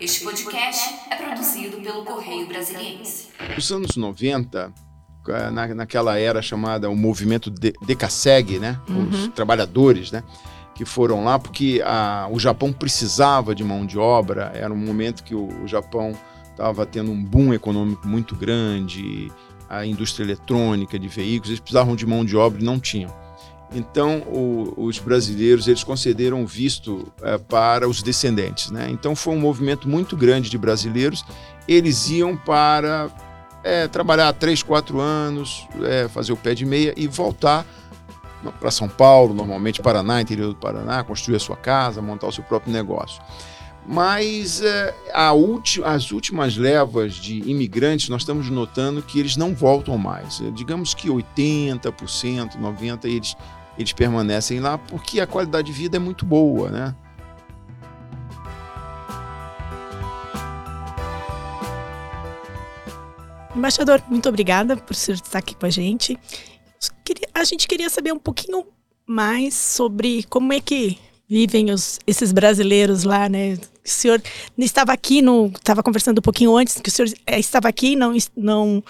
Este podcast é produzido pelo Correio Brasiliense. Nos anos 90, eh, na, naquela era chamada o movimento de, Decaseg, né? Uhum. Os trabalhadores, né? Que foram lá porque a, o Japão precisava de mão de obra. Era um momento que o, o Japão estava tendo um boom econômico muito grande, a indústria eletrônica de veículos, eles precisavam de mão de obra e não tinham. Então, o, os brasileiros eles concederam visto é, para os descendentes. Né? Então, foi um movimento muito grande de brasileiros. Eles iam para é, trabalhar três, quatro anos, é, fazer o pé de meia e voltar para São Paulo, normalmente Paraná, interior do Paraná, construir a sua casa, montar o seu próprio negócio. Mas é, as últimas levas de imigrantes, nós estamos notando que eles não voltam mais. Digamos que 80%, 90% eles, eles permanecem lá porque a qualidade de vida é muito boa, né? Embaixador, muito obrigada por estar aqui com a gente. A gente queria saber um pouquinho mais sobre como é que vivem os, esses brasileiros lá, né? O senhor estava aqui, no, estava conversando um pouquinho antes, que o senhor é, estava aqui não não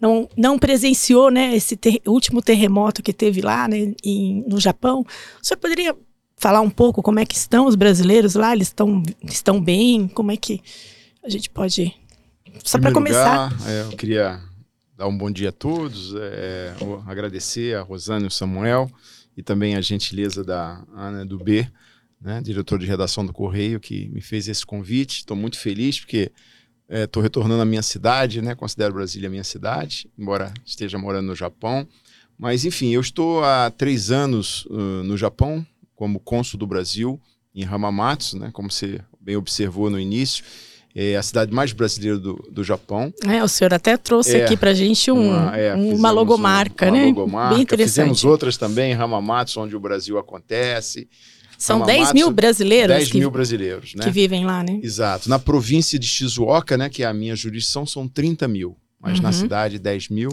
não, não presenciou, né, esse ter, último terremoto que teve lá, né, em, no Japão. O senhor poderia falar um pouco como é que estão os brasileiros lá? Eles estão estão bem? Como é que a gente pode só para começar? Lugar, é, eu queria dar um bom dia a todos, é, agradecer a Rosane e o Samuel e também a gentileza da Ana do B, né, diretor de redação do Correio, que me fez esse convite. Estou muito feliz porque estou é, retornando à minha cidade, né, considero Brasília a minha cidade, embora esteja morando no Japão. Mas, enfim, eu estou há três anos uh, no Japão, como cônsul do Brasil, em Hamamatsu, né, como você bem observou no início é a cidade mais brasileira do, do Japão. É, o senhor até trouxe é, aqui para a gente um, uma, é, uma logomarca, um, uma né? Logomarca. Bem interessante. Fizemos outras também em Hamamatsu, onde o Brasil acontece. São Hamamatsu, 10 mil brasileiros 10 que, mil brasileiros, né? Que vivem lá, né? Exato. Na província de Shizuoka, né, que é a minha jurisdição, são 30 mil. Mas uhum. na cidade, 10 mil.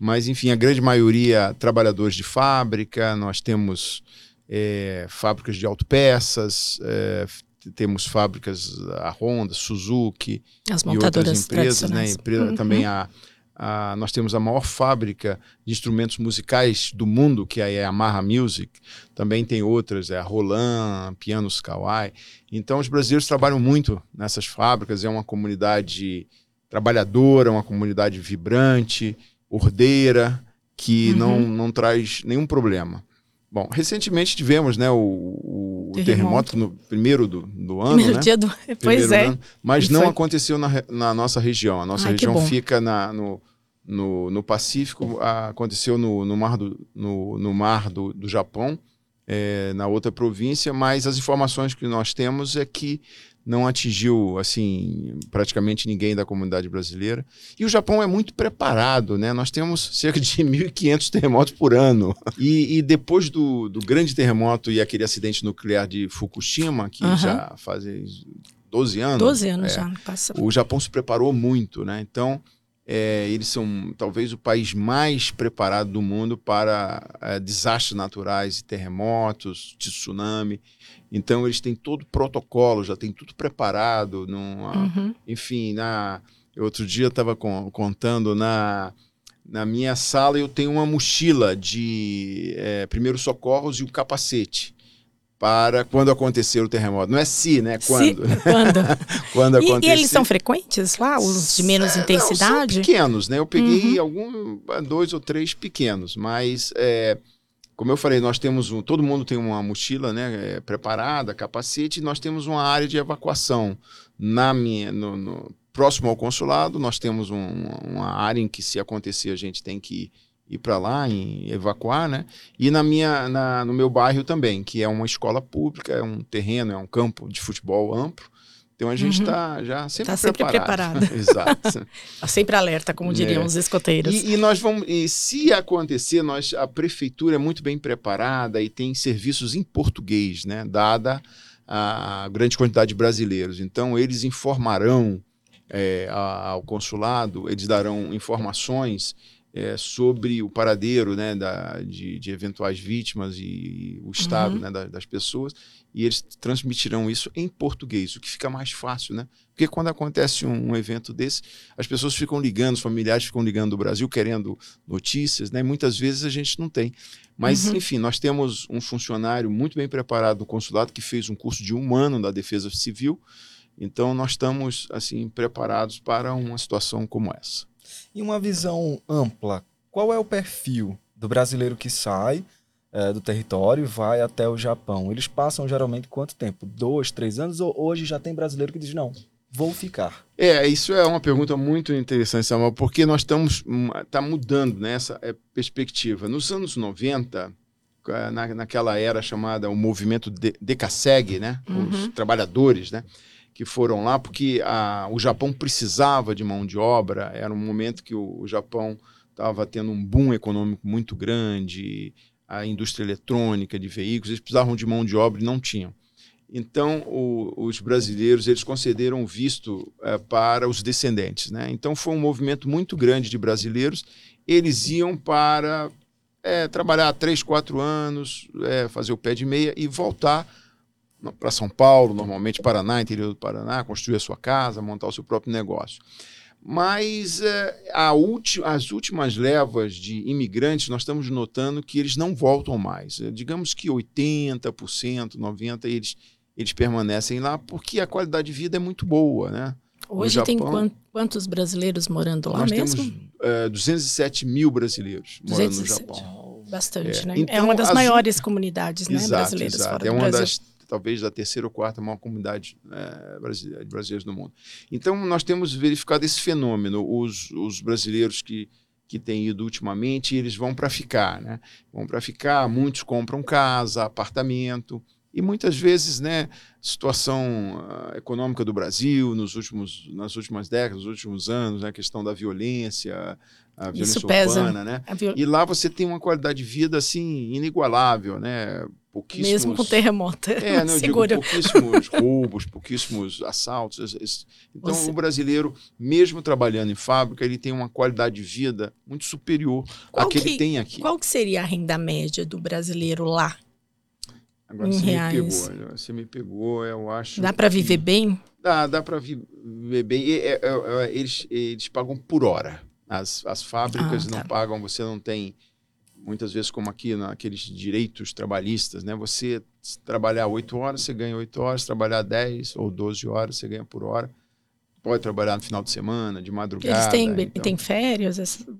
Mas, enfim, a grande maioria trabalhadores de fábrica. Nós temos é, fábricas de autopeças, é, temos fábricas, a Honda, Suzuki As e outras empresas, né? Empresa, uhum. Também a, a, nós temos a maior fábrica de instrumentos musicais do mundo, que é a Yamaha Music. Também tem outras, é a Roland, Pianos Kawai. Então, os brasileiros trabalham muito nessas fábricas. É uma comunidade trabalhadora, uma comunidade vibrante, ordeira, que uhum. não, não traz nenhum problema. Bom, recentemente tivemos né, o, o terremoto. terremoto. no primeiro do, do ano. Primeiro né? dia do. Pois é. Ano, mas e não foi... aconteceu na, na, nossa região. A nossa Ai, região fica na, no, no, no Pacífico, aconteceu no, no mar do, no, no mar do, do Japão, é, na outra província, mas as informações que nós temos é que não atingiu assim praticamente ninguém da comunidade brasileira. E o Japão é muito preparado, né? Nós temos cerca de 1.500 terremotos por ano. E, e depois do, do, grande terremoto e aquele acidente nuclear de Fukushima, que uhum. já fazem 12 anos. 12 anos é, já, passa. O Japão se preparou muito, né? Então, é, eles são talvez o país mais preparado do mundo para é, desastres naturais, terremotos, tsunami. Então eles têm todo o protocolo, já tem tudo preparado. Num, uhum. Enfim, na, outro dia eu estava contando na, na minha sala eu tenho uma mochila de é, primeiros socorros e o capacete para quando acontecer o terremoto. Não é se, né? Quando. Se, quando. quando e, acontecer. E eles são frequentes lá, os de menos é, intensidade? Não, pequenos, né? Eu peguei uhum. algum, dois ou três pequenos, mas é, como eu falei, nós temos um, todo mundo tem uma mochila, né? É, preparada, capacete, e nós temos uma área de evacuação na minha, no, no próximo ao consulado. Nós temos um, uma área em que se acontecer a gente tem que ir ir para lá, em evacuar, né? E na minha, na, no meu bairro também, que é uma escola pública, é um terreno, é um campo de futebol amplo. Então a gente está uhum. já sempre, tá sempre preparado. preparado. Exato. Tá sempre alerta, como diriam é. os escoteiros. E, e, nós vamos, e se acontecer, nós, a prefeitura é muito bem preparada e tem serviços em português, né? Dada a grande quantidade de brasileiros. Então eles informarão é, ao consulado, eles darão informações é, sobre o paradeiro né, da, de, de, eventuais vítimas e, e o estado uhum. né, da, das pessoas, e eles transmitirão isso em português, o que fica mais fácil, né? Porque quando acontece um, um, evento desse, as pessoas ficam ligando, os familiares ficam ligando do Brasil querendo notícias, né? Muitas vezes a gente não tem. Mas, uhum. enfim, nós temos um funcionário muito bem preparado no consulado que fez um curso de um ano da Defesa Civil. Então, nós estamos, assim, preparados para uma situação como essa. E uma visão ampla, qual é o perfil do brasileiro que sai é, do território e vai até o Japão? Eles passam geralmente quanto tempo? Dois, três anos? Ou hoje já tem brasileiro que diz, não, vou ficar? É, isso é uma pergunta muito interessante, Samuel, porque nós estamos tá mudando nessa né, perspectiva. Nos anos 90, na, naquela era chamada o movimento de, Decaseg, né? Uhum. Os trabalhadores, né? Que foram lá porque a, o Japão precisava de mão de obra. Era um momento que o, o Japão estava tendo um boom econômico muito grande, a indústria eletrônica de veículos, eles precisavam de mão de obra e não tinham. Então, o, os brasileiros eles concederam visto é, para os descendentes. Né? Então, foi um movimento muito grande de brasileiros. Eles iam para é, trabalhar três, quatro anos, é, fazer o pé de meia e voltar para São Paulo, normalmente Paraná, interior do Paraná, construir a sua casa, montar o seu próprio negócio. Mas é, as últimas levas de imigrantes, nós estamos notando que eles não voltam mais. É, digamos que 80%, 90% eles, eles permanecem lá porque a qualidade de vida é muito boa, né? Hoje Japão, tem quantos brasileiros morando lá nós mesmo? Temos é, 207 mil brasileiros 207. morando no Japão. Bastante, é. né? Então, é uma das maiores comunidades né, brasileiras exato. fora é do Brasil. Das, talvez da terceira ou quarta maior comunidade é, brasileira, de brasileiros no mundo. Então, nós temos verificado esse fenômeno. Os, os brasileiros que, que têm ido ultimamente, eles vão para ficar, né? Vão para ficar, muitos compram casa, apartamento, e muitas vezes, né, situação uh, econômica do Brasil nos últimos, nas últimas décadas, nos últimos anos, né, a questão da violência, a violência Isso pesa. urbana, né? Viol... E lá você tem uma qualidade de vida assim inigualável, né? Pouquíssimos... Mesmo com terremoto. É, não, digo, pouquíssimos roubos, pouquíssimos assaltos. Então, você... o brasileiro, mesmo trabalhando em fábrica, ele tem uma qualidade de vida muito superior qual à que, que ele tem aqui. Qual que seria a renda média do brasileiro lá? Agora em você reais. me pegou, você me pegou, eu acho. Dá para viver bem? Dá, dá para viver bem. É, é, é, eles, eles pagam por hora. As, as fábricas ah, tá. não pagam, você não tem muitas vezes como aqui naqueles direitos trabalhistas, né? Você trabalhar 8 horas, você ganha 8 horas, trabalhar 10 ou 12 horas, você ganha por hora. Pode trabalhar no final de semana, de madrugada. Eles têm, então, têm férias,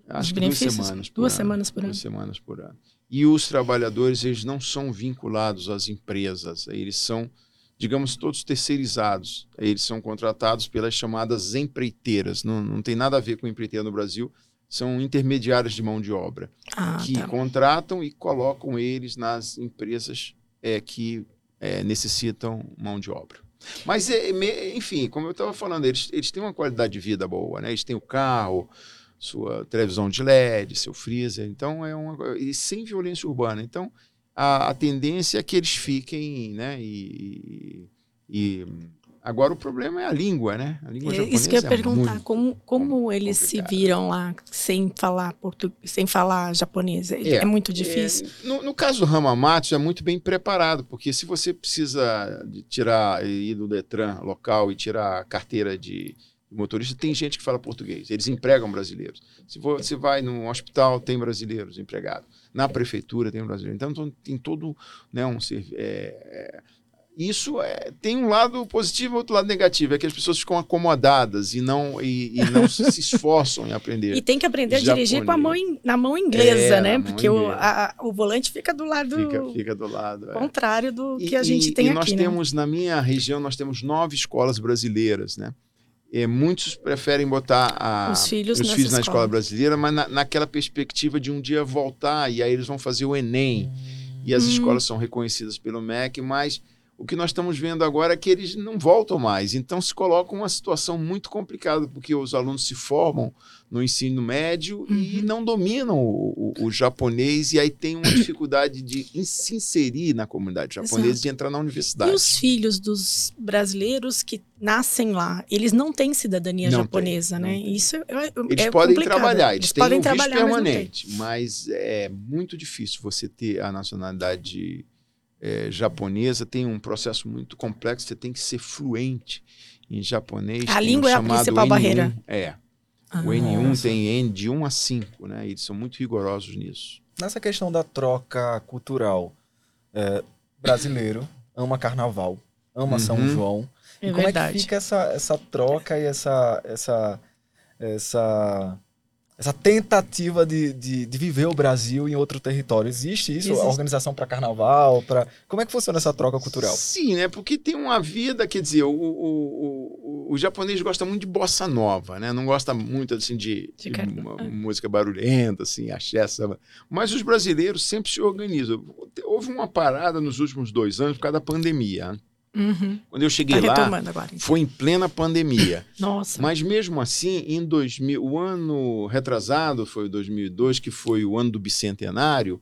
acho que duas semanas por duas ano. Semanas por duas semanas por ano. E os trabalhadores, eles não são vinculados às empresas, eles são, digamos, todos terceirizados. Eles são contratados pelas chamadas empreiteiras. Não, não tem nada a ver com empreiteira no Brasil são intermediários de mão de obra ah, que tá. contratam e colocam eles nas empresas é, que é, necessitam mão de obra. Mas, é, enfim, como eu estava falando, eles, eles têm uma qualidade de vida boa, né? Eles têm o carro, sua televisão de LED, seu freezer, então é uma e sem violência urbana. Então a, a tendência é que eles fiquem, né? E, e, Agora o problema é a língua, né? A língua japonesa Isso que eu ia é perguntar, como, como eles complicado. se viram lá sem falar português, sem falar japonês? É, é, é muito difícil. É, no, no, caso do Hamamatsu é muito bem preparado, porque se você precisa de tirar ir do Detran local e tirar a carteira de motorista, tem gente que fala português. Eles empregam brasileiros. Se você vai no hospital, tem brasileiros empregados. Na prefeitura tem brasileiros. Então tem todo né, um é, isso é, tem um lado positivo e outro lado negativo, é que as pessoas ficam acomodadas e não, e, e não se esforçam em aprender. E tem que aprender japonês. a dirigir com a mão in, na mão inglesa, é, né? Porque o, a, o volante fica do lado fica, fica do lado, é. contrário do que a gente tem e aqui. nós né? temos, na minha região, nós temos nove escolas brasileiras, né? E muitos preferem botar a, os filhos, os filhos na escola. escola brasileira, mas na, naquela perspectiva de um dia voltar e aí eles vão fazer o Enem. Hum. E as hum. escolas são reconhecidas pelo MEC, mas o que nós estamos vendo agora é que eles não voltam mais. Então se coloca uma situação muito complicada, porque os alunos se formam no ensino médio uhum. e não dominam o, o, o, japonês, e aí tem uma dificuldade de se inserir na comunidade japonesa Exato. e entrar na universidade. E os filhos dos brasileiros que nascem lá, eles não têm cidadania não japonesa, tem, né? Tem. Isso é, é Eles é podem trabalhar, eles, eles têm podem um trabalhar, permanente, mas, mas é muito difícil você ter a nacionalidade é, japonesa tem um processo muito complexo, você tem que ser fluente em japonês. A língua um é a principal N1, barreira. É. Ah, o N1 nossa. tem N de 1 a 5, né? Eles são muito rigorosos nisso. Nessa questão da troca cultural, é, brasileiro ama carnaval, ama uhum. São João. É e como verdade. é que fica essa, essa troca e essa, essa, essa essa tentativa de, de, de, viver o Brasil em outro território. Existe isso? Existe. A organização para carnaval? Pra... Como é que funciona essa troca cultural? Sim, né? Porque tem uma vida, quer dizer, o, o, o, o japonês gosta muito de bossa nova, né? Não gosta muito assim, de, de, de música barulhenta, assim, axé, samba. Mas os brasileiros sempre se organizam. Houve uma parada nos últimos dois anos por causa da pandemia. Uhum. Quando eu cheguei tá lá, agora, então. foi em plena pandemia. Nossa. Mas mesmo assim, em 2000, o ano retrasado foi 2002, que foi o ano do bicentenário,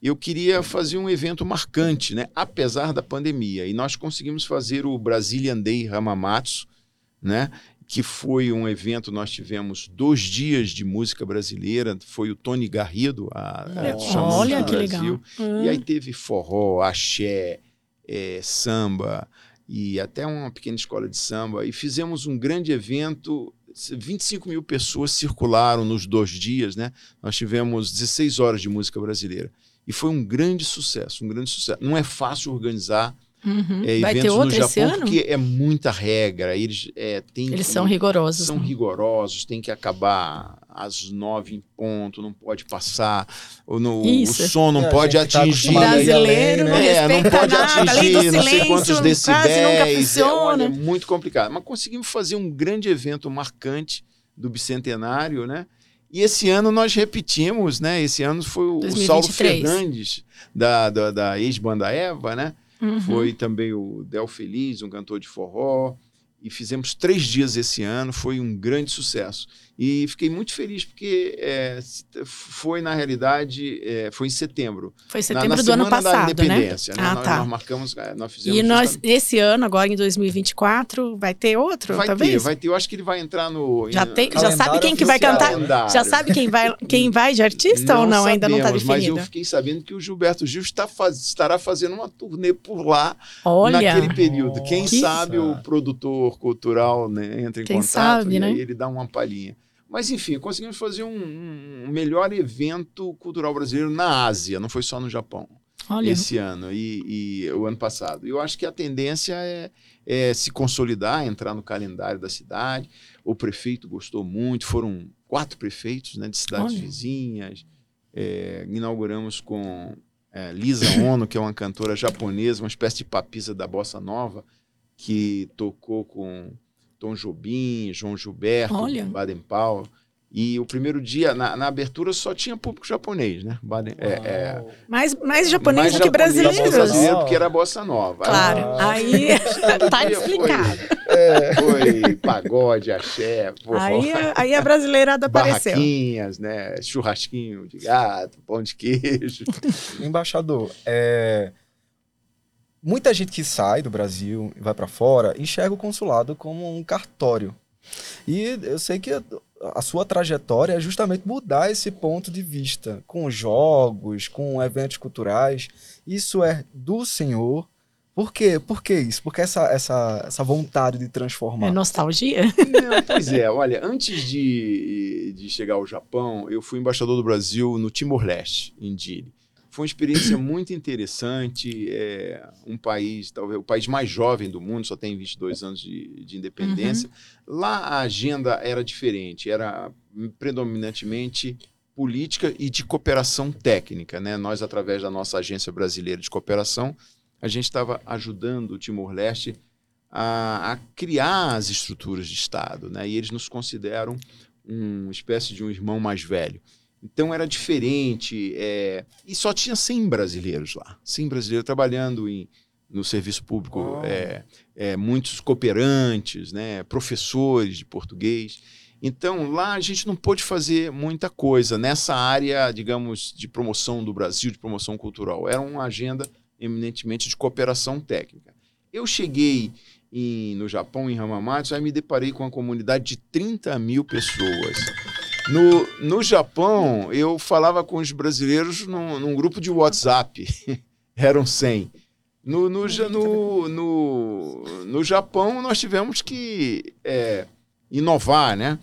eu queria fazer um evento marcante, né? apesar da pandemia. E nós conseguimos fazer o Brazilian Day Hamamatsu, né? que foi um evento, nós tivemos dois dias de música brasileira, foi o Tony Garrido, a, a Olha que Brasil. legal. E aí teve forró, axé, é, samba e até uma pequena escola de samba. E fizemos um grande evento. 25 mil pessoas circularam nos dois dias, né? Nós tivemos 16 horas de música brasileira. E foi um grande sucesso, um grande sucesso. Não é fácil organizar Uhum. É, Vai ter outro no Japão porque é muita regra. Eles, é, tem, eles são rigorosos. São né? rigorosos, tem que acabar às nove em ponto, não pode passar. Ou no, o som não é, pode tá atingir. Tá brasileiro não, é, não pode nada, atingir não sei quantos decibéis. É, olha, é muito complicado. Mas conseguimos fazer um grande evento marcante do bicentenário, né? E esse ano nós repetimos, né? Esse ano foi o, 2023. Saulo Fernandes, da, da, da ex-banda Eva, né? Uhum. Foi também o Del Feliz, um cantor de forró. E fizemos três dias esse ano, foi um grande sucesso. E fiquei muito feliz porque é, foi, na realidade, é, foi em setembro. Foi em setembro na, na do ano passado, da né? Independência, né? né? Ah, nós, tá. nós marcamos, é, nós fizemos... E nós, esse ano, agora em 2024, vai ter outro, vai talvez? ter, vai ter. Eu acho que ele vai entrar no... Já, tem, já sabe quem que vai cantar? Calendário. Já sabe quem vai, quem vai de artista não ou não? Sabemos, Ainda não está definido. Mas eu fiquei sabendo que o Gilberto Gil está faz, estará fazendo uma turnê por lá Olha. naquele período. Quem que sabe o produtor cultural né, entra em quem contato sabe, e né? aí ele dá uma palhinha. Mas, enfim, conseguimos fazer um, um, melhor evento cultural brasileiro na Ásia, não foi só no Japão. Olha. Esse ano e, e, o ano passado. Eu acho que a tendência é, é, se consolidar, entrar no calendário da cidade. O prefeito gostou muito, foram quatro prefeitos né, de cidades Olha. vizinhas. É, inauguramos com é, Lisa Ono, que é uma cantora japonesa, uma espécie de papisa da bossa nova, que tocou com Tom Jobim, João Gilberto, Olha. Baden Powell. E o primeiro dia, na, na, abertura, só tinha público japonês, né? Baden, é, é, mais, mais japonês mais do que brasileiros. brasileiro, porque era bossa nova. Claro, ah. aí tá explicado. Foi, é, foi pagode, axé, forró. Aí, aí a brasileirada apareceu. Barraquinhas, né? Churrasquinho de gato, pão de queijo. Embaixador, é muita gente que sai do Brasil e vai para fora enxerga o consulado como um cartório. E eu sei que a sua trajetória é justamente mudar esse ponto de vista com jogos, com eventos culturais. Isso é do Senhor. Por quê? Por que isso? Por que essa, essa, essa vontade de transformar? É nostalgia? Não, pois é, olha, antes de, de chegar ao Japão, eu fui embaixador do Brasil no Timor-Leste, em Dili. Foi uma experiência muito interessante. É um país, talvez o país mais jovem do mundo, só tem 22 anos de, de independência. Uhum. Lá a agenda era diferente, era predominantemente política e de cooperação técnica. Né? Nós, através da nossa agência brasileira de cooperação, a gente estava ajudando o Timor-Leste a, a, criar as estruturas de Estado. Né? E eles nos consideram uma espécie de um irmão mais velho. Então era diferente. É... E só tinha 100 brasileiros lá. 100 brasileiros trabalhando em, no serviço público, Oh. é, é, muitos cooperantes, né, professores de português. Então, lá a gente não pôde fazer muita coisa nessa área, digamos, de promoção do Brasil, de promoção cultural. Era uma agenda eminentemente de cooperação técnica. Eu cheguei em- no Japão, em Hamamatsu, aí me deparei com uma comunidade de 30 mil pessoas. No, no Japão, eu falava com os brasileiros num, num grupo de WhatsApp. Eram 100. No, no, no, no, no Japão, nós tivemos que é, inovar, né?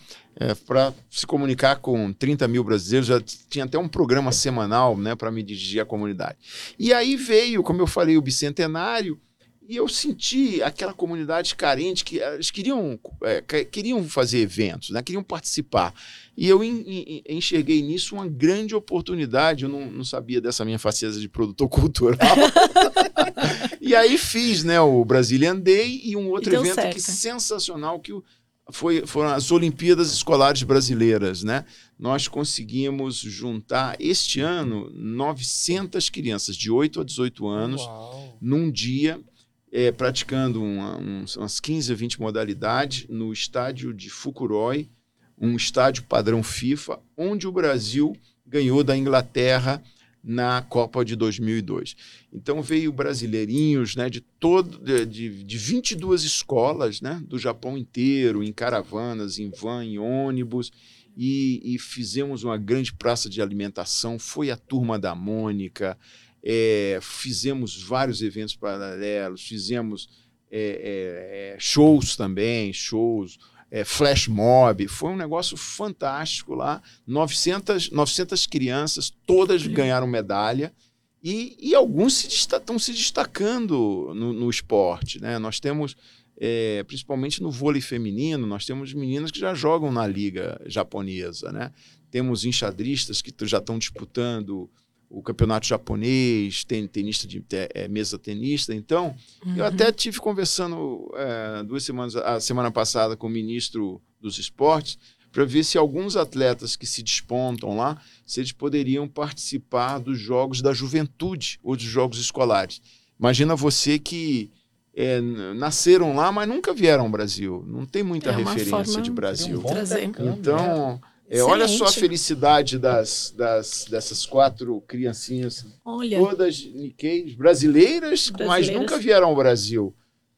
para se comunicar com 30 mil brasileiros, já tinha até um programa semanal né, para me dirigir à comunidade. E aí veio, como eu falei, o bicentenário, e eu senti aquela comunidade carente que eles queriam, é, que- queriam fazer eventos, né, queriam participar. E eu en- en- enxerguei nisso uma grande oportunidade. Eu não, não sabia dessa minha faceta de produtor cultural. e aí fiz né, o Brazilian Day e um outro E evento certo. que sensacional que foi, foram as Olimpíadas Escolares Brasileiras. Né? Nós conseguimos juntar este ano 900 crianças de 8 a 18 anos Uau. num dia, eh, praticando uma- uns- umas 15 a 20 modalidades no estádio de Fukuroi, um estádio padrão FIFA, onde o Brasil ganhou da Inglaterra na Copa de 2002. Então veio brasileirinhos né, de, todo, de, de, de 22 escolas né, do Japão inteiro, em caravanas, em van, em ônibus, e, e fizemos uma grande praça de alimentação. Foi a turma da Mônica, é, fizemos vários eventos paralelos, fizemos é, é, é, shows também, shows, é, flash mob, foi um negócio fantástico lá, 900, 900 crianças, todas ganharam medalha, e, e alguns se estão se destacando no, no esporte, né? Nós temos, é, principalmente no vôlei feminino, nós temos meninas que já jogam na liga japonesa, né? Temos enxadristas que já estão disputando o campeonato japonês, tem tenista de te- é, mesa tenista. Então, eu até tive conversando é, duas semanas, a semana passada com o ministro dos esportes para ver se alguns atletas que se despontam lá, se eles poderiam participar dos jogos da juventude ou dos jogos escolares. Imagina você que é, nasceram lá, mas nunca vieram ao Brasil. Não tem muita É referência de um Brasil. né? Então, é, olha só a felicidade das, das, dessas quatro criancinhas Olha, todas Nikkeis brasileiras, mas Brasileiras. nunca vieram ao Brasil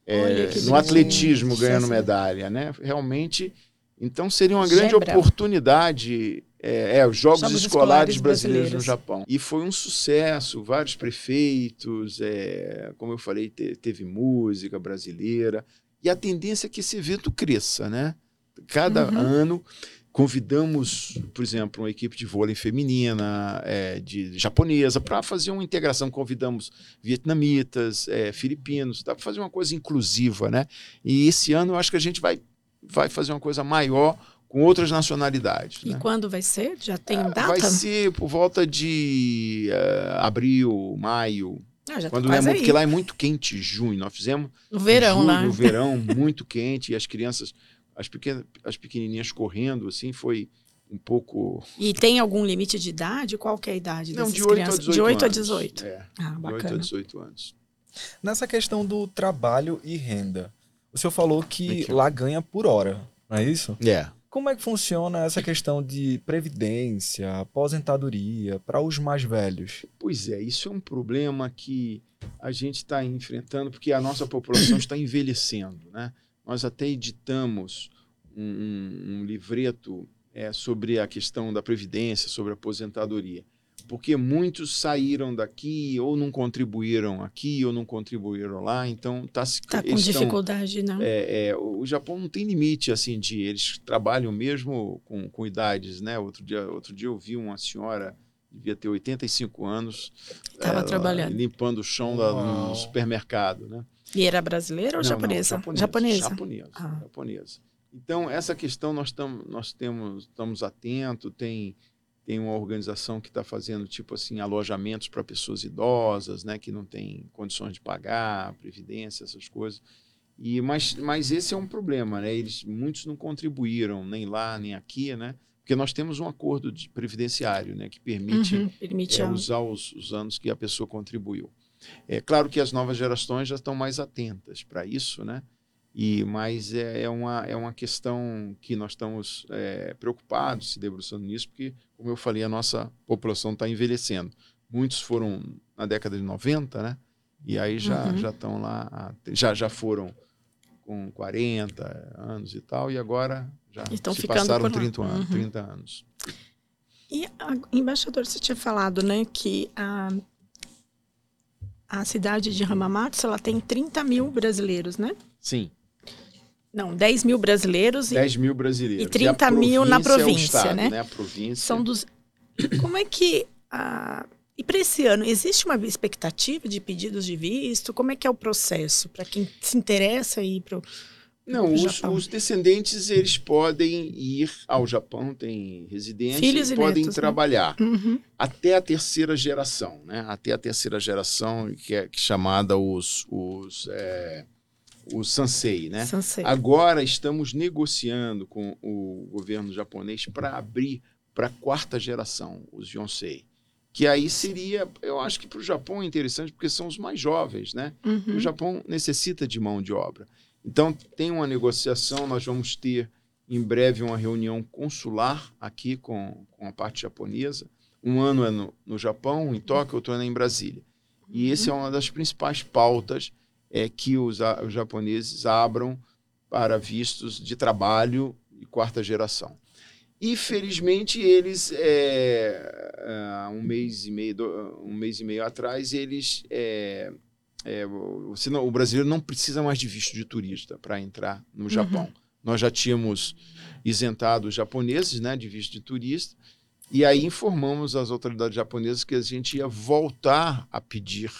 é, no atletismo ganhando medalha, né? Realmente, então seria uma grande Gebra. oportunidade. É, é, os Jogos, Jogos Escolares, Escolares Brasileiros no Brasileiros. Japão. E foi um sucesso, vários prefeitos, é, como eu falei, te- teve música brasileira. E a tendência é que esse evento cresça, né? Cada Uhum. ano convidamos, por exemplo, uma equipe de vôlei feminina, é, de japonesa, para fazer uma integração. Convidamos vietnamitas, é, filipinos, dá para fazer uma coisa inclusiva, né? E esse ano eu acho que a gente vai, vai fazer uma coisa maior com outras nacionalidades. e né? quando vai ser? Já tem Ah, data? Vai ser por volta de eh, abril, maio, Ah, tá quando é, quase mu- aí. porque lá é muito quente, junho. Nós fizemos No verão, né? No verão, muito quente, e as crianças, as, pequenas, as pequenininhas correndo, assim, foi um pouco... E tem algum limite de idade? Qual que é a idade Não, dessas de 8 a crianças? 18 de 8 a anos. 18. É, Ah, de 8 a bacana. 18 anos. Nessa questão do trabalho e renda, o senhor falou que Aqui. lá ganha por hora, não é isso? É. Como é que funciona essa questão de previdência, aposentadoria para os mais velhos? Pois é, isso é um problema que a gente está enfrentando porque a nossa população está envelhecendo. Né? Nós até editamos um, um- um livreto é, sobre a questão da previdência, sobre a aposentadoria, porque muitos saíram daqui ou não contribuíram aqui ou não contribuíram lá, então tá se Tá com estão- dificuldade, né? é, é, o Japão não tem limite assim de eles trabalham mesmo com, com idades, né? Outro dia, outro dia eu vi uma senhora devia ter 85 anos Tava ela trabalhando. limpando o chão da- no supermercado, né? E era brasileira ou Não, não, japonesa? japonesa. Japonesa. Japonesa. Ah. japonesa. Então essa questão nós estamos nós temos estamos atentos tem tem uma organização que está fazendo tipo assim alojamentos para pessoas idosas, né, que não têm condições de pagar, previdência, essas coisas. E mas, mas esse é um problema, né? Eles muitos não contribuíram nem lá nem aqui, né? Porque nós temos um acordo de previdenciário, né, que permite Uhum, permite é, a- usar os, os anos que a pessoa contribuiu. É claro que as novas gerações já estão mais atentas para isso, né? E, mas é, é, uma, é uma questão que nós estamos é, preocupados, se debruçando nisso, porque, como eu falei, a nossa população está envelhecendo. Muitos foram na década de 90, né? E aí já uhum. já estão lá, já, já foram com 40 anos e tal, e agora já Estão se passaram 30 anos, uhum. 30 anos. E, a, embaixador, você tinha falado, né, que a, a cidade de Hamamatsu, ela tem 30 mil brasileiros, né? Sim. Não, 10 mil brasileiros. 10 mil brasileiros. E 30 e mil na província, é estado, né? né? A província. São dos... Como é que... A... E para esse ano, existe uma expectativa de pedidos de visto? Como é que é o processo para quem se interessa ir para o não, os, os, descendentes eles podem ir ao Japão, têm residência, Filhos e podem netos, né? trabalhar né? uhum. até a terceira geração, né? Até a terceira geração que é, que é chamada os os é, os sansei, né? Sansei. Agora estamos negociando com o governo japonês para abrir para a quarta geração, os yonsei. Que aí seria, eu acho que para o Japão é interessante porque são os mais jovens, né? Uhum. O Japão necessita de mão de obra. Então, tem uma negociação, nós vamos ter em breve uma reunião consular aqui com, com a parte japonesa. Um ano é no, no Japão, em Tóquio, outro ano é em Brasília. E essa é uma das principais pautas é que os, os japoneses abram para vistos de trabalho de quarta geração. E felizmente eles, é, um mês e meio, um mês e meio atrás, eles é, é, não, o brasileiro não precisa mais de visto de turista para entrar no Japão. Uhum. Nós já tínhamos isentado os japoneses né, de visto de turista, e aí informamos as autoridades japonesas que a gente ia voltar a pedir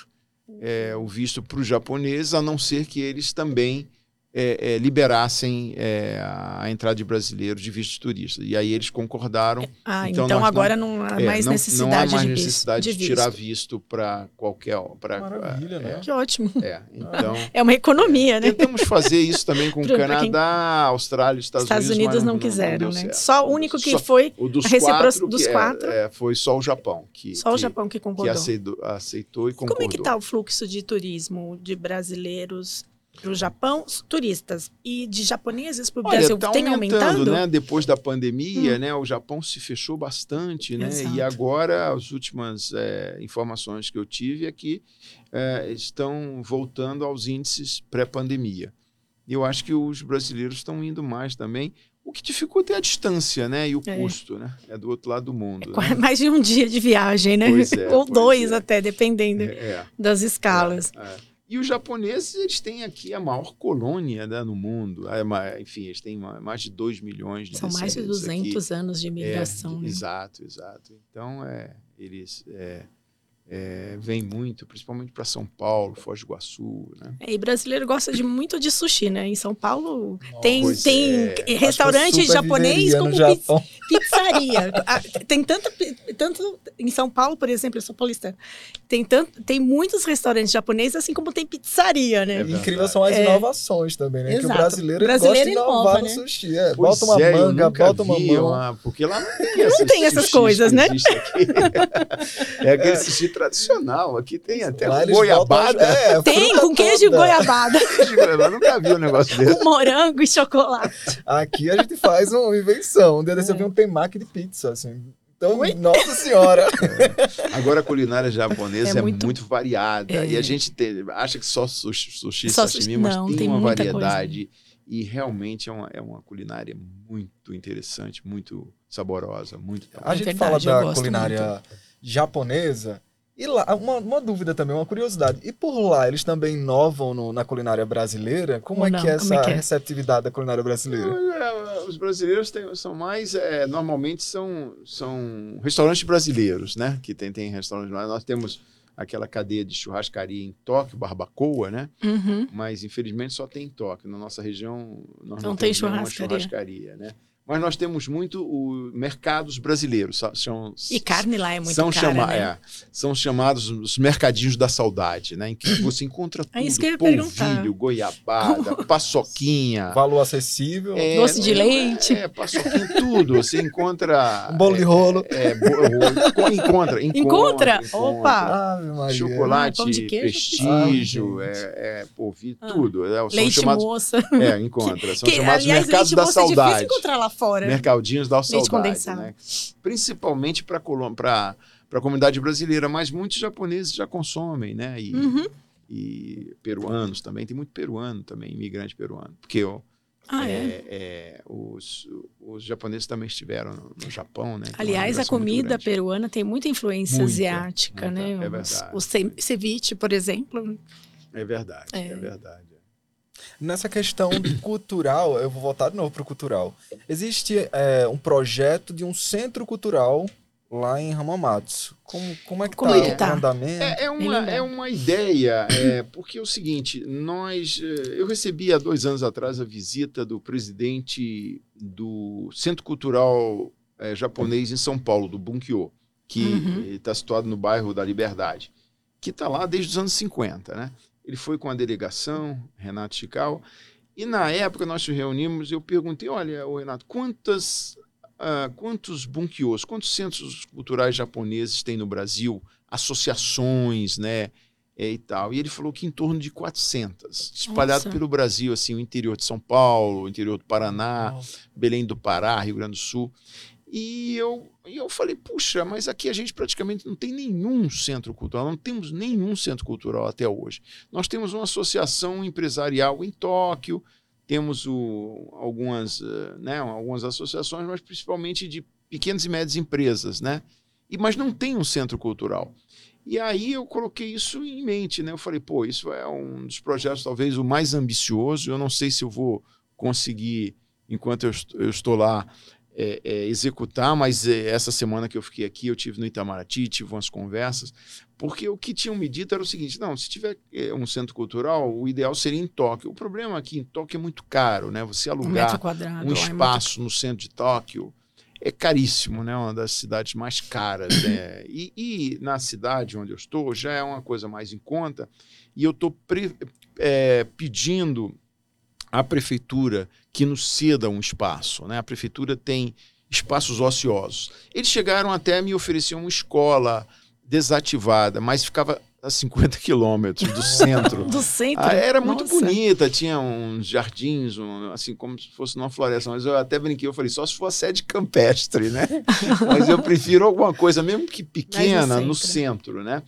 é, o visto para os japoneses, a não ser que eles também é, é, liberassem é, a entrada de brasileiros de visto de turista. E aí eles concordaram. Ah, então, então agora não, não há é, mais não, necessidade, não há mais de, necessidade de, de tirar visto para qualquer. Pra, Maravilha, né? É. Que ótimo. É, então, é uma economia, né? Tentamos fazer isso também com o Canadá, Austrália, Estados, Estados Unidos. Unidos não, não quiseram, né? Só o único que só, foi o dos quatro, dos quatro. foi só o Japão que. Só que, o Japão que concordou. Que aceitou, aceitou e concordou. Como é que está o fluxo de turismo de brasileiros? Para o Japão, turistas e de japoneses para o Brasil tá tem aumentando, né? Depois da pandemia, hum. né? O Japão se fechou bastante, né? Exato. E agora as últimas é, informações que eu tive é que é, estão voltando aos índices pré-pandemia. Eu acho que os brasileiros estão indo mais também. O que dificulta é a distância, né? E o é. custo, né? É do outro lado do mundo. É né? mais de um dia de viagem, né? É, Ou dois é. até, dependendo das escalas. é. E os japoneses, eles têm aqui a maior colônia né, no mundo. É enfim, eles têm mais de 2 milhões de São mais de 200 aqui. anos de imigração. É, né? Exato, exato. Então, é, eles é, é, vem muito, principalmente para São Paulo, Foz do Iguaçu, né? É, e brasileiro gosta de muito de sushi, né? Em São Paulo tem, tem é. restaurante japonês como pizzaria. Ah, tem tanto, tanto em São Paulo, por exemplo, eu sou paulista, tem tanto, tem muitos restaurantes japoneses, assim como tem pizzaria, né? É Incrível são as é. inovações também, né? Exato. Que o brasileiro, brasileiro gosta de inovar no né? sushi. É, bota uma é, manga, bota uma mão. Uma, porque lá não tem, não tem essas coisas, né? é aquele sushi tradicional. Aqui tem até goiabada. É, tem, com queijo e goiabada. Eu nunca vi um negócio desse. Com morango e chocolate. Aqui a gente faz uma invenção. Um dia desse é. eu vi um temaki de pizza, assim. Então, Oi? nossa senhora! É. Agora a culinária japonesa é, é muito, muito, variada. É. E a gente tem, acha que só sushi, sushi só sashimi, mas não, tem, tem, uma variedade. Coisa. E realmente é uma, é uma culinária muito interessante, muito saborosa, muito... A gente verdade, fala da culinária muito. japonesa e lá, uma, uma, dúvida também, uma curiosidade. E por lá, eles também inovam no, na culinária brasileira? Como, é, que é essa é que é? receptividade da culinária brasileira? É, os brasileiros têm, são mais, é, normalmente são, são restaurantes brasileiros, né? Que tem, tem restaurantes lá. Nós temos aquela cadeia de churrascaria em Tóquio, Barbacoa, né? Uhum. Mas infelizmente só tem em Tóquio. Na nossa região, nós não, não tem churrascaria. churrascaria, né? Mas nós temos muito o mercados brasileiros. São, E carne lá é muito são, cara, chama- né? é, são chamados os mercadinhos da saudade, né? Em que você encontra tudo: É isso que eu ia perguntar. polvilho, goiabada, paçoquinha. Valor acessível. é, Doce de é, leite. É, paçoquinha, tudo. Você encontra. Um bolo de é, rolo. É, bo- rolo. encontra, encontra. Encontra? encontra. Opa! Ave Maria. Chocolate, Ah, pão de queijo, prestígio, Ai, é, é polvilho, Ah. tudo. É, são Leite chamados, moça. É, encontra. São Que, chamados aliás, mercados da moça é saudade. difícil encontrar lá fora. Mercadinhos da saudade. condensado. Né? Principalmente para a comunidade brasileira, mas muitos japoneses já consomem, né? E, Uhum. e peruanos também. Tem muito peruano também, imigrante peruano. Porque ó, Ah, é? é, é, os, os japoneses também estiveram no, no Japão, né? Tem uma Aliás, a migração muito comida peruana tem muita influência Muita, asiática, muita, né? é verdade. O ce- ceviche, por exemplo. É verdade, é, É. verdade. Nessa questão cultural, eu vou voltar de novo para o cultural. Existe é, um projeto de um centro cultural lá em Hamamatsu. Como, como é que Como tá? é tá? O andamento? É, é uma, é uma ideia, é, porque é o seguinte, nós, eh, eu recebi há dois anos atrás a visita do presidente do Centro Cultural eh, Japonês em São Paulo, do Bunkyo, que Uhum. está situado no bairro da Liberdade, que está lá desde os anos 50, né? Ele foi com a delegação, Renato Chical, e na época nós nos reunimos, eu perguntei, olha, Renato, quantas, ah, quantos bunkyos, quantos centros culturais japoneses tem no Brasil, associações, né, é, e tal. E ele falou que em torno de 400, espalhado Nossa. pelo Brasil, assim, o interior de São Paulo, o interior do Paraná, Belém do Pará, Rio Grande do Sul. E eu, e eu falei, puxa, mas aqui a gente praticamente não tem nenhum centro cultural, não temos nenhum centro cultural até hoje. Nós temos uma associação empresarial em Tóquio, temos o, algumas, eh, né, algumas associações, mas principalmente de pequenas e médias empresas, né? E, mas não tem um centro cultural. E aí eu coloquei isso em mente, né? Eu falei, pô, isso é um dos projetos talvez o mais ambicioso. Eu não sei se eu vou conseguir, enquanto eu, eu estou lá, é, é, executar, mas é, essa semana que eu fiquei aqui, eu tive no Itamaraty, tive umas conversas, porque o que tinham me dito era o seguinte: não, se tiver é, um centro cultural, o ideal seria em Tóquio. O problema aqui em Tóquio é muito caro, né? Você Um alugar quadrado. um lá é muito- espaço no centro de Tóquio é caríssimo, né? Uma das cidades mais caras. né? E, e na cidade onde eu estou já é uma coisa mais em conta. E eu estou pedindo à prefeitura que nos ceda um espaço. Né? A prefeitura tem espaços ociosos. Eles chegaram até a me oferecer uma escola desativada, mas ficava a 50 quilômetros do centro. Do centro. Ah, era muito Nossa. bonita, tinha uns jardins, um, assim como se fosse numa floresta, mas eu até brinquei, eu falei, só se for a sede campestre, né? mas eu prefiro alguma coisa, mesmo que pequena, no centro, né?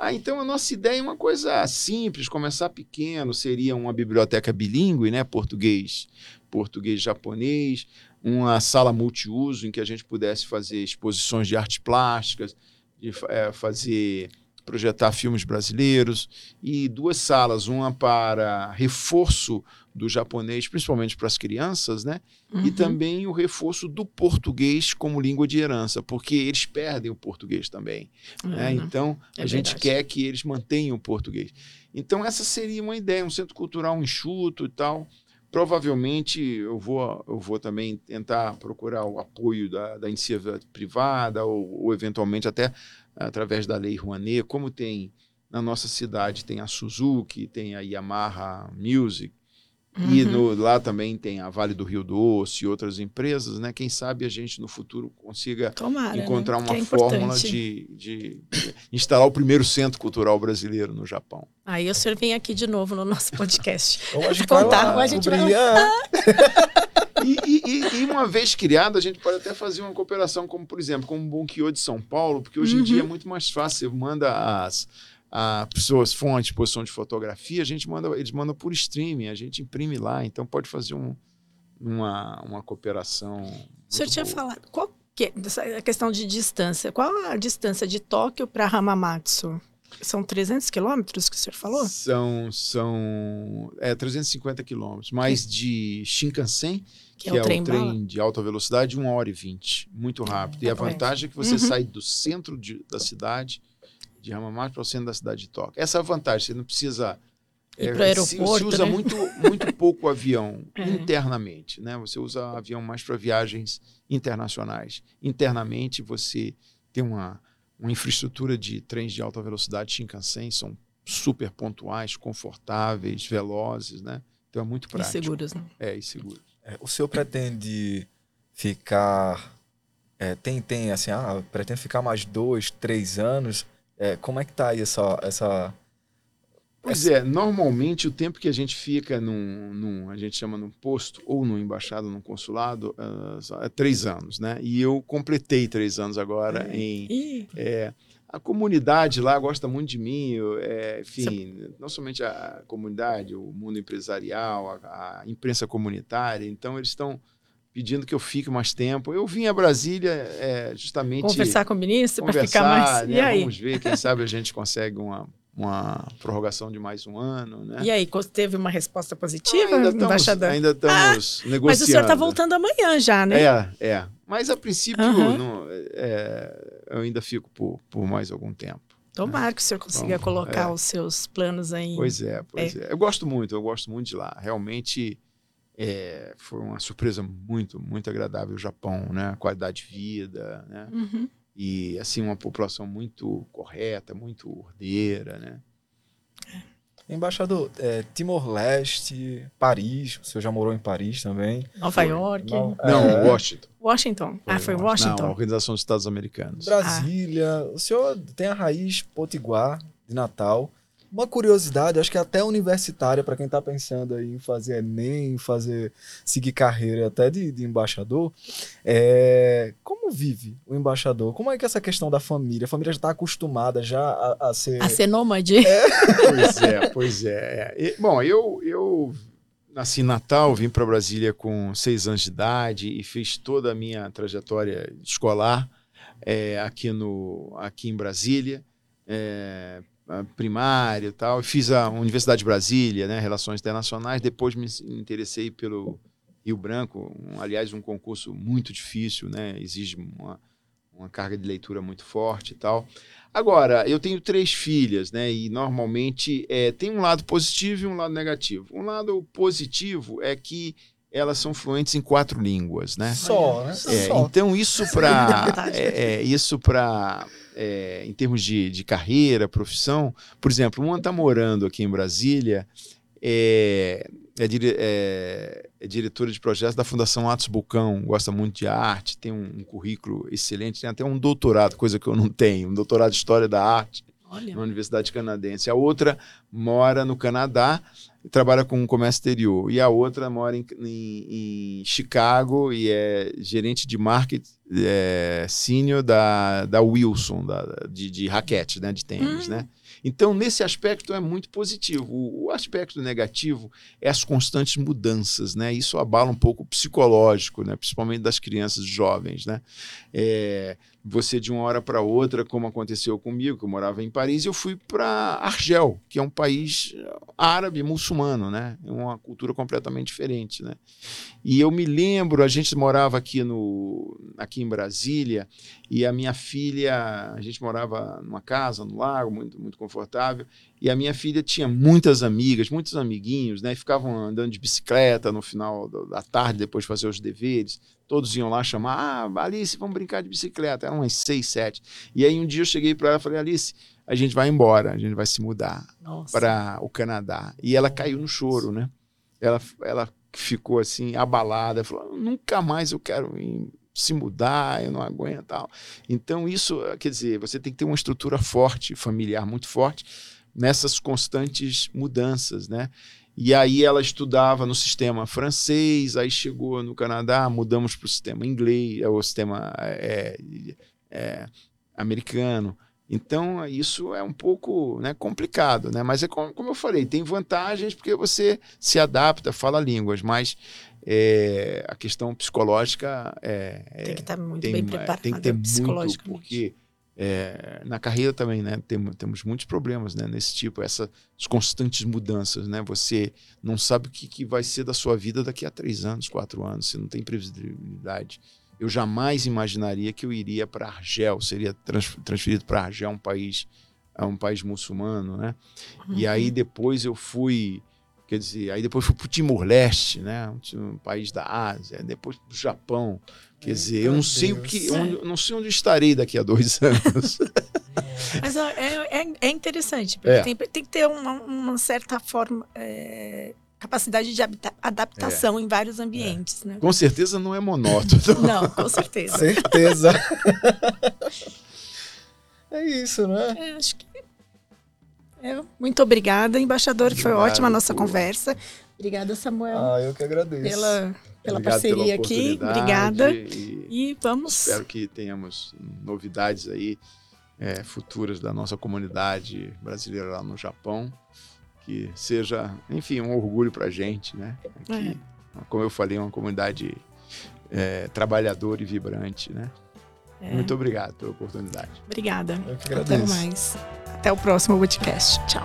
Ah, então a nossa ideia é uma coisa simples, começar pequeno, seria uma biblioteca bilíngue, né? Português, português japonês, uma sala multiuso em que a gente pudesse fazer exposições de artes plásticas, de eh, fazer projetar filmes brasileiros e duas salas, uma para reforço do japonês, principalmente para as crianças, né? Uhum. E também o reforço do português como língua de herança, porque eles perdem o português também. né? É, Então, É a gente verdade. quer que eles mantenham o português. Então, essa seria uma ideia, um centro cultural enxuto e tal. Provavelmente eu vou, eu vou também tentar procurar o apoio da, da iniciativa privada ou, ou, eventualmente, até através da Lei Rouanet, como tem na nossa cidade, tem a Suzuki, tem a Yamaha Music, Uhum. e no, lá também tem a Vale do Rio Doce e outras empresas, né? Quem sabe a gente no futuro consiga Tomara, encontrar né? uma é fórmula de, de, de instalar o primeiro centro cultural brasileiro no Japão. Aí o senhor vem aqui de novo no nosso podcast. Ou a gente Contar, vai lá, ou a gente vai cobrir, é. E, e- e- e uma vez criado, a gente pode até fazer uma cooperação, como por exemplo, com o Bunkyo de São Paulo, porque hoje em Uhum. dia é muito mais fácil. Você manda as a pessoas, uma exposição de fotografia, a gente manda, eles mandam por streaming, a gente imprime lá, então pode fazer um- uma, uma cooperação. O senhor tinha boa. falado, qual que é essa questão de distância? Qual a distância de Tóquio para Hamamatsu? São 300 quilômetros que o senhor falou? São, são é, 350 quilômetros, mais de Shinkansen, Que, é o trem, de alta velocidade, 1 hora e 20. Muito rápido. E a tá bom. vantagem é que você Uhum. sai do centro de- da cidade, de Hamamatsu, para o centro da cidade de Tóquio. Essa é a vantagem, você não precisa pro aeroporto, se, se usa né? muito, muito pouco o avião É. internamente, né? Você usa avião mais para viagens internacionais. Internamente você tem uma, uma infraestrutura de trens de alta velocidade Shinkansen, são super pontuais, confortáveis, velozes, né? Então é muito E prático. seguros, né? É, e seguro. É, o senhor pretende ficar. é, tem, tem assim, ah, pretende ficar mais dois, três anos. É, como é que tá aí essa. essa... Pois é, normalmente o tempo que a gente fica num, num- a gente chama num posto, ou numa embaixada, num consulado, ah, é três anos, né? E eu completei três anos agora em. Ih, é, a comunidade lá gosta muito de mim, eu, é, enfim, não somente a comunidade, o mundo empresarial, a, a imprensa comunitária, então eles estão pedindo que eu fique mais tempo. Eu vim a Brasília é, justamente conversar com o ministro para ficar mais. né? E aí? Vamos ver, quem sabe a gente consegue uma, uma prorrogação de mais um ano, né? E aí, teve uma resposta positiva, ainda estamos, embaixador? ainda estamos negociando. Mas o senhor está voltando amanhã já, né? É, é. Mas a princípio Aham. não, é, eu ainda fico por, por mais algum tempo. Tomara que o senhor consiga Vamos, colocar é. os seus planos aí. Pois é, pois é. Eu gosto muito, eu gosto muito de lá. Realmente é, foi uma surpresa muito, muito agradável o Japão, né? A qualidade de vida, né? Uhum. E assim uma população muito correta, muito ordeira, né? Embaixador, é, Timor-Leste, Paris, o senhor já morou em Paris também. Nova York. Não, Não, é, Washington. Washington. ah, foi Não, Washington. a Organização dos Estados Americanos. Brasília. O senhor tem a raiz potiguar de Natal. Uma curiosidade, acho que até universitária, para quem está pensando aí em fazer Enem, em fazer, seguir carreira até de, de embaixador, é, como vive o embaixador? Como é que essa questão da família? A família já está acostumada já a, a ser... A ser nômade. Pois é, pois é. é. E, bom, eu, eu nasci em Natal, vim para Brasília com seis anos de idade e fiz toda a minha trajetória escolar é, aqui, no, aqui em Brasília, é, a primária e tal. Fiz a Universidade de Brasília, né, Relações Internacionais. Depois me interessei pelo Rio Branco, um, aliás, um concurso muito difícil, né, exige uma, uma carga de leitura muito forte e tal. Agora, eu tenho três filhas, né? E normalmente é, tem um lado positivo e um lado negativo. Um lado positivo é que elas são fluentes em quatro línguas, né? Só, né? É, Só. então isso para Fantástico. é, isso para em termos de, de carreira, profissão, por exemplo, uma está morando aqui em Brasília, é, é, dire- é- é diretora de projetos da Fundação Atos Bucão, gosta muito de arte, tem um, um currículo excelente, tem até um doutorado, coisa que eu não tenho, um doutorado de História da Arte Olha. na Universidade Canadense. A outra mora no Canadá trabalha com comércio exterior. E a outra mora em, em- em Chicago e é gerente de marketing é, senior da, da Wilson, da, de, de raquete, né, de tênis, Hum. né? Então, nesse aspecto é muito positivo. O, o aspecto negativo é as constantes mudanças, né? Isso abala um pouco o psicológico, né? Principalmente das crianças jovens, né? É, você de uma hora para outra, como aconteceu comigo, que eu morava em Paris, eu fui para Argel, que é um país árabe, muçulmano, né? É uma cultura completamente diferente, né? E eu me lembro, a gente morava aqui no aqui em Brasília e a minha filha, a gente morava numa casa no lago, muito muito confortável, e a minha filha tinha muitas amigas, muitos amiguinhos, né? Ficavam andando de bicicleta no final da tarde depois de fazer os deveres todos iam lá chamar, ah, Alice, vamos brincar de bicicleta. Eram umas seis, sete. E aí um dia eu cheguei para ela e falei, Alice, a gente vai embora, a gente vai se mudar para o Canadá. E ela caiu no choro, né? Ela, ela ficou assim, abalada, falou, nunca mais eu quero ir se mudar, eu não aguento tal. Então isso, quer dizer, você tem que ter uma estrutura forte, familiar muito forte, nessas constantes mudanças, né? E aí ela estudava no sistema francês, aí chegou no Canadá, mudamos para o sistema inglês, é o sistema é, é, americano. Então isso é um pouco né, complicado, né? Mas é como, como eu falei, tem vantagens porque você se adapta, fala línguas, mas é, a questão psicológica é, é- Tem que estar muito tem, bem é, preparado tem que ter muito, porque é, na carreira também, né, temos, temos muitos problemas, né, nesse tipo, essas constantes mudanças, né, você não sabe o que, que vai ser da sua vida daqui a três anos, quatro anos, você não tem previsibilidade. Eu jamais imaginaria que eu iria para Argel, seria trans- transferido para Argel, um país um país muçulmano, né? Uhum. E aí depois eu fui, quer dizer, aí depois fui para o Timor-Leste, né? Um, país da Ásia, depois para o Japão. Quer dizer, eu não sei o que, Deus. onde, eu não sei onde estarei daqui a dois anos. Mas ó, é, é, é interessante, porque É. tem, tem que ter uma, uma certa forma, é, capacidade de adaptação em vários ambientes, né? Com certeza não é monótono. Não, com certeza. Certeza. é isso, né? É, acho que. É, muito obrigada, embaixador. Foi ótima a nossa por- conversa. Obrigada, Samuel, Ah, eu que agradeço. pela, pela Obrigado parceria aqui. oportunidade Obrigada. E E vamos. espero que tenhamos novidades aí é, futuras da nossa comunidade brasileira lá no Japão. Que seja, enfim, um orgulho pra gente, né? Aqui, Como eu falei, uma comunidade é, trabalhadora e vibrante, né? É, Muito obrigado pela oportunidade. Obrigada. Eu que Até mais. Até o próximo podcast. Tchau.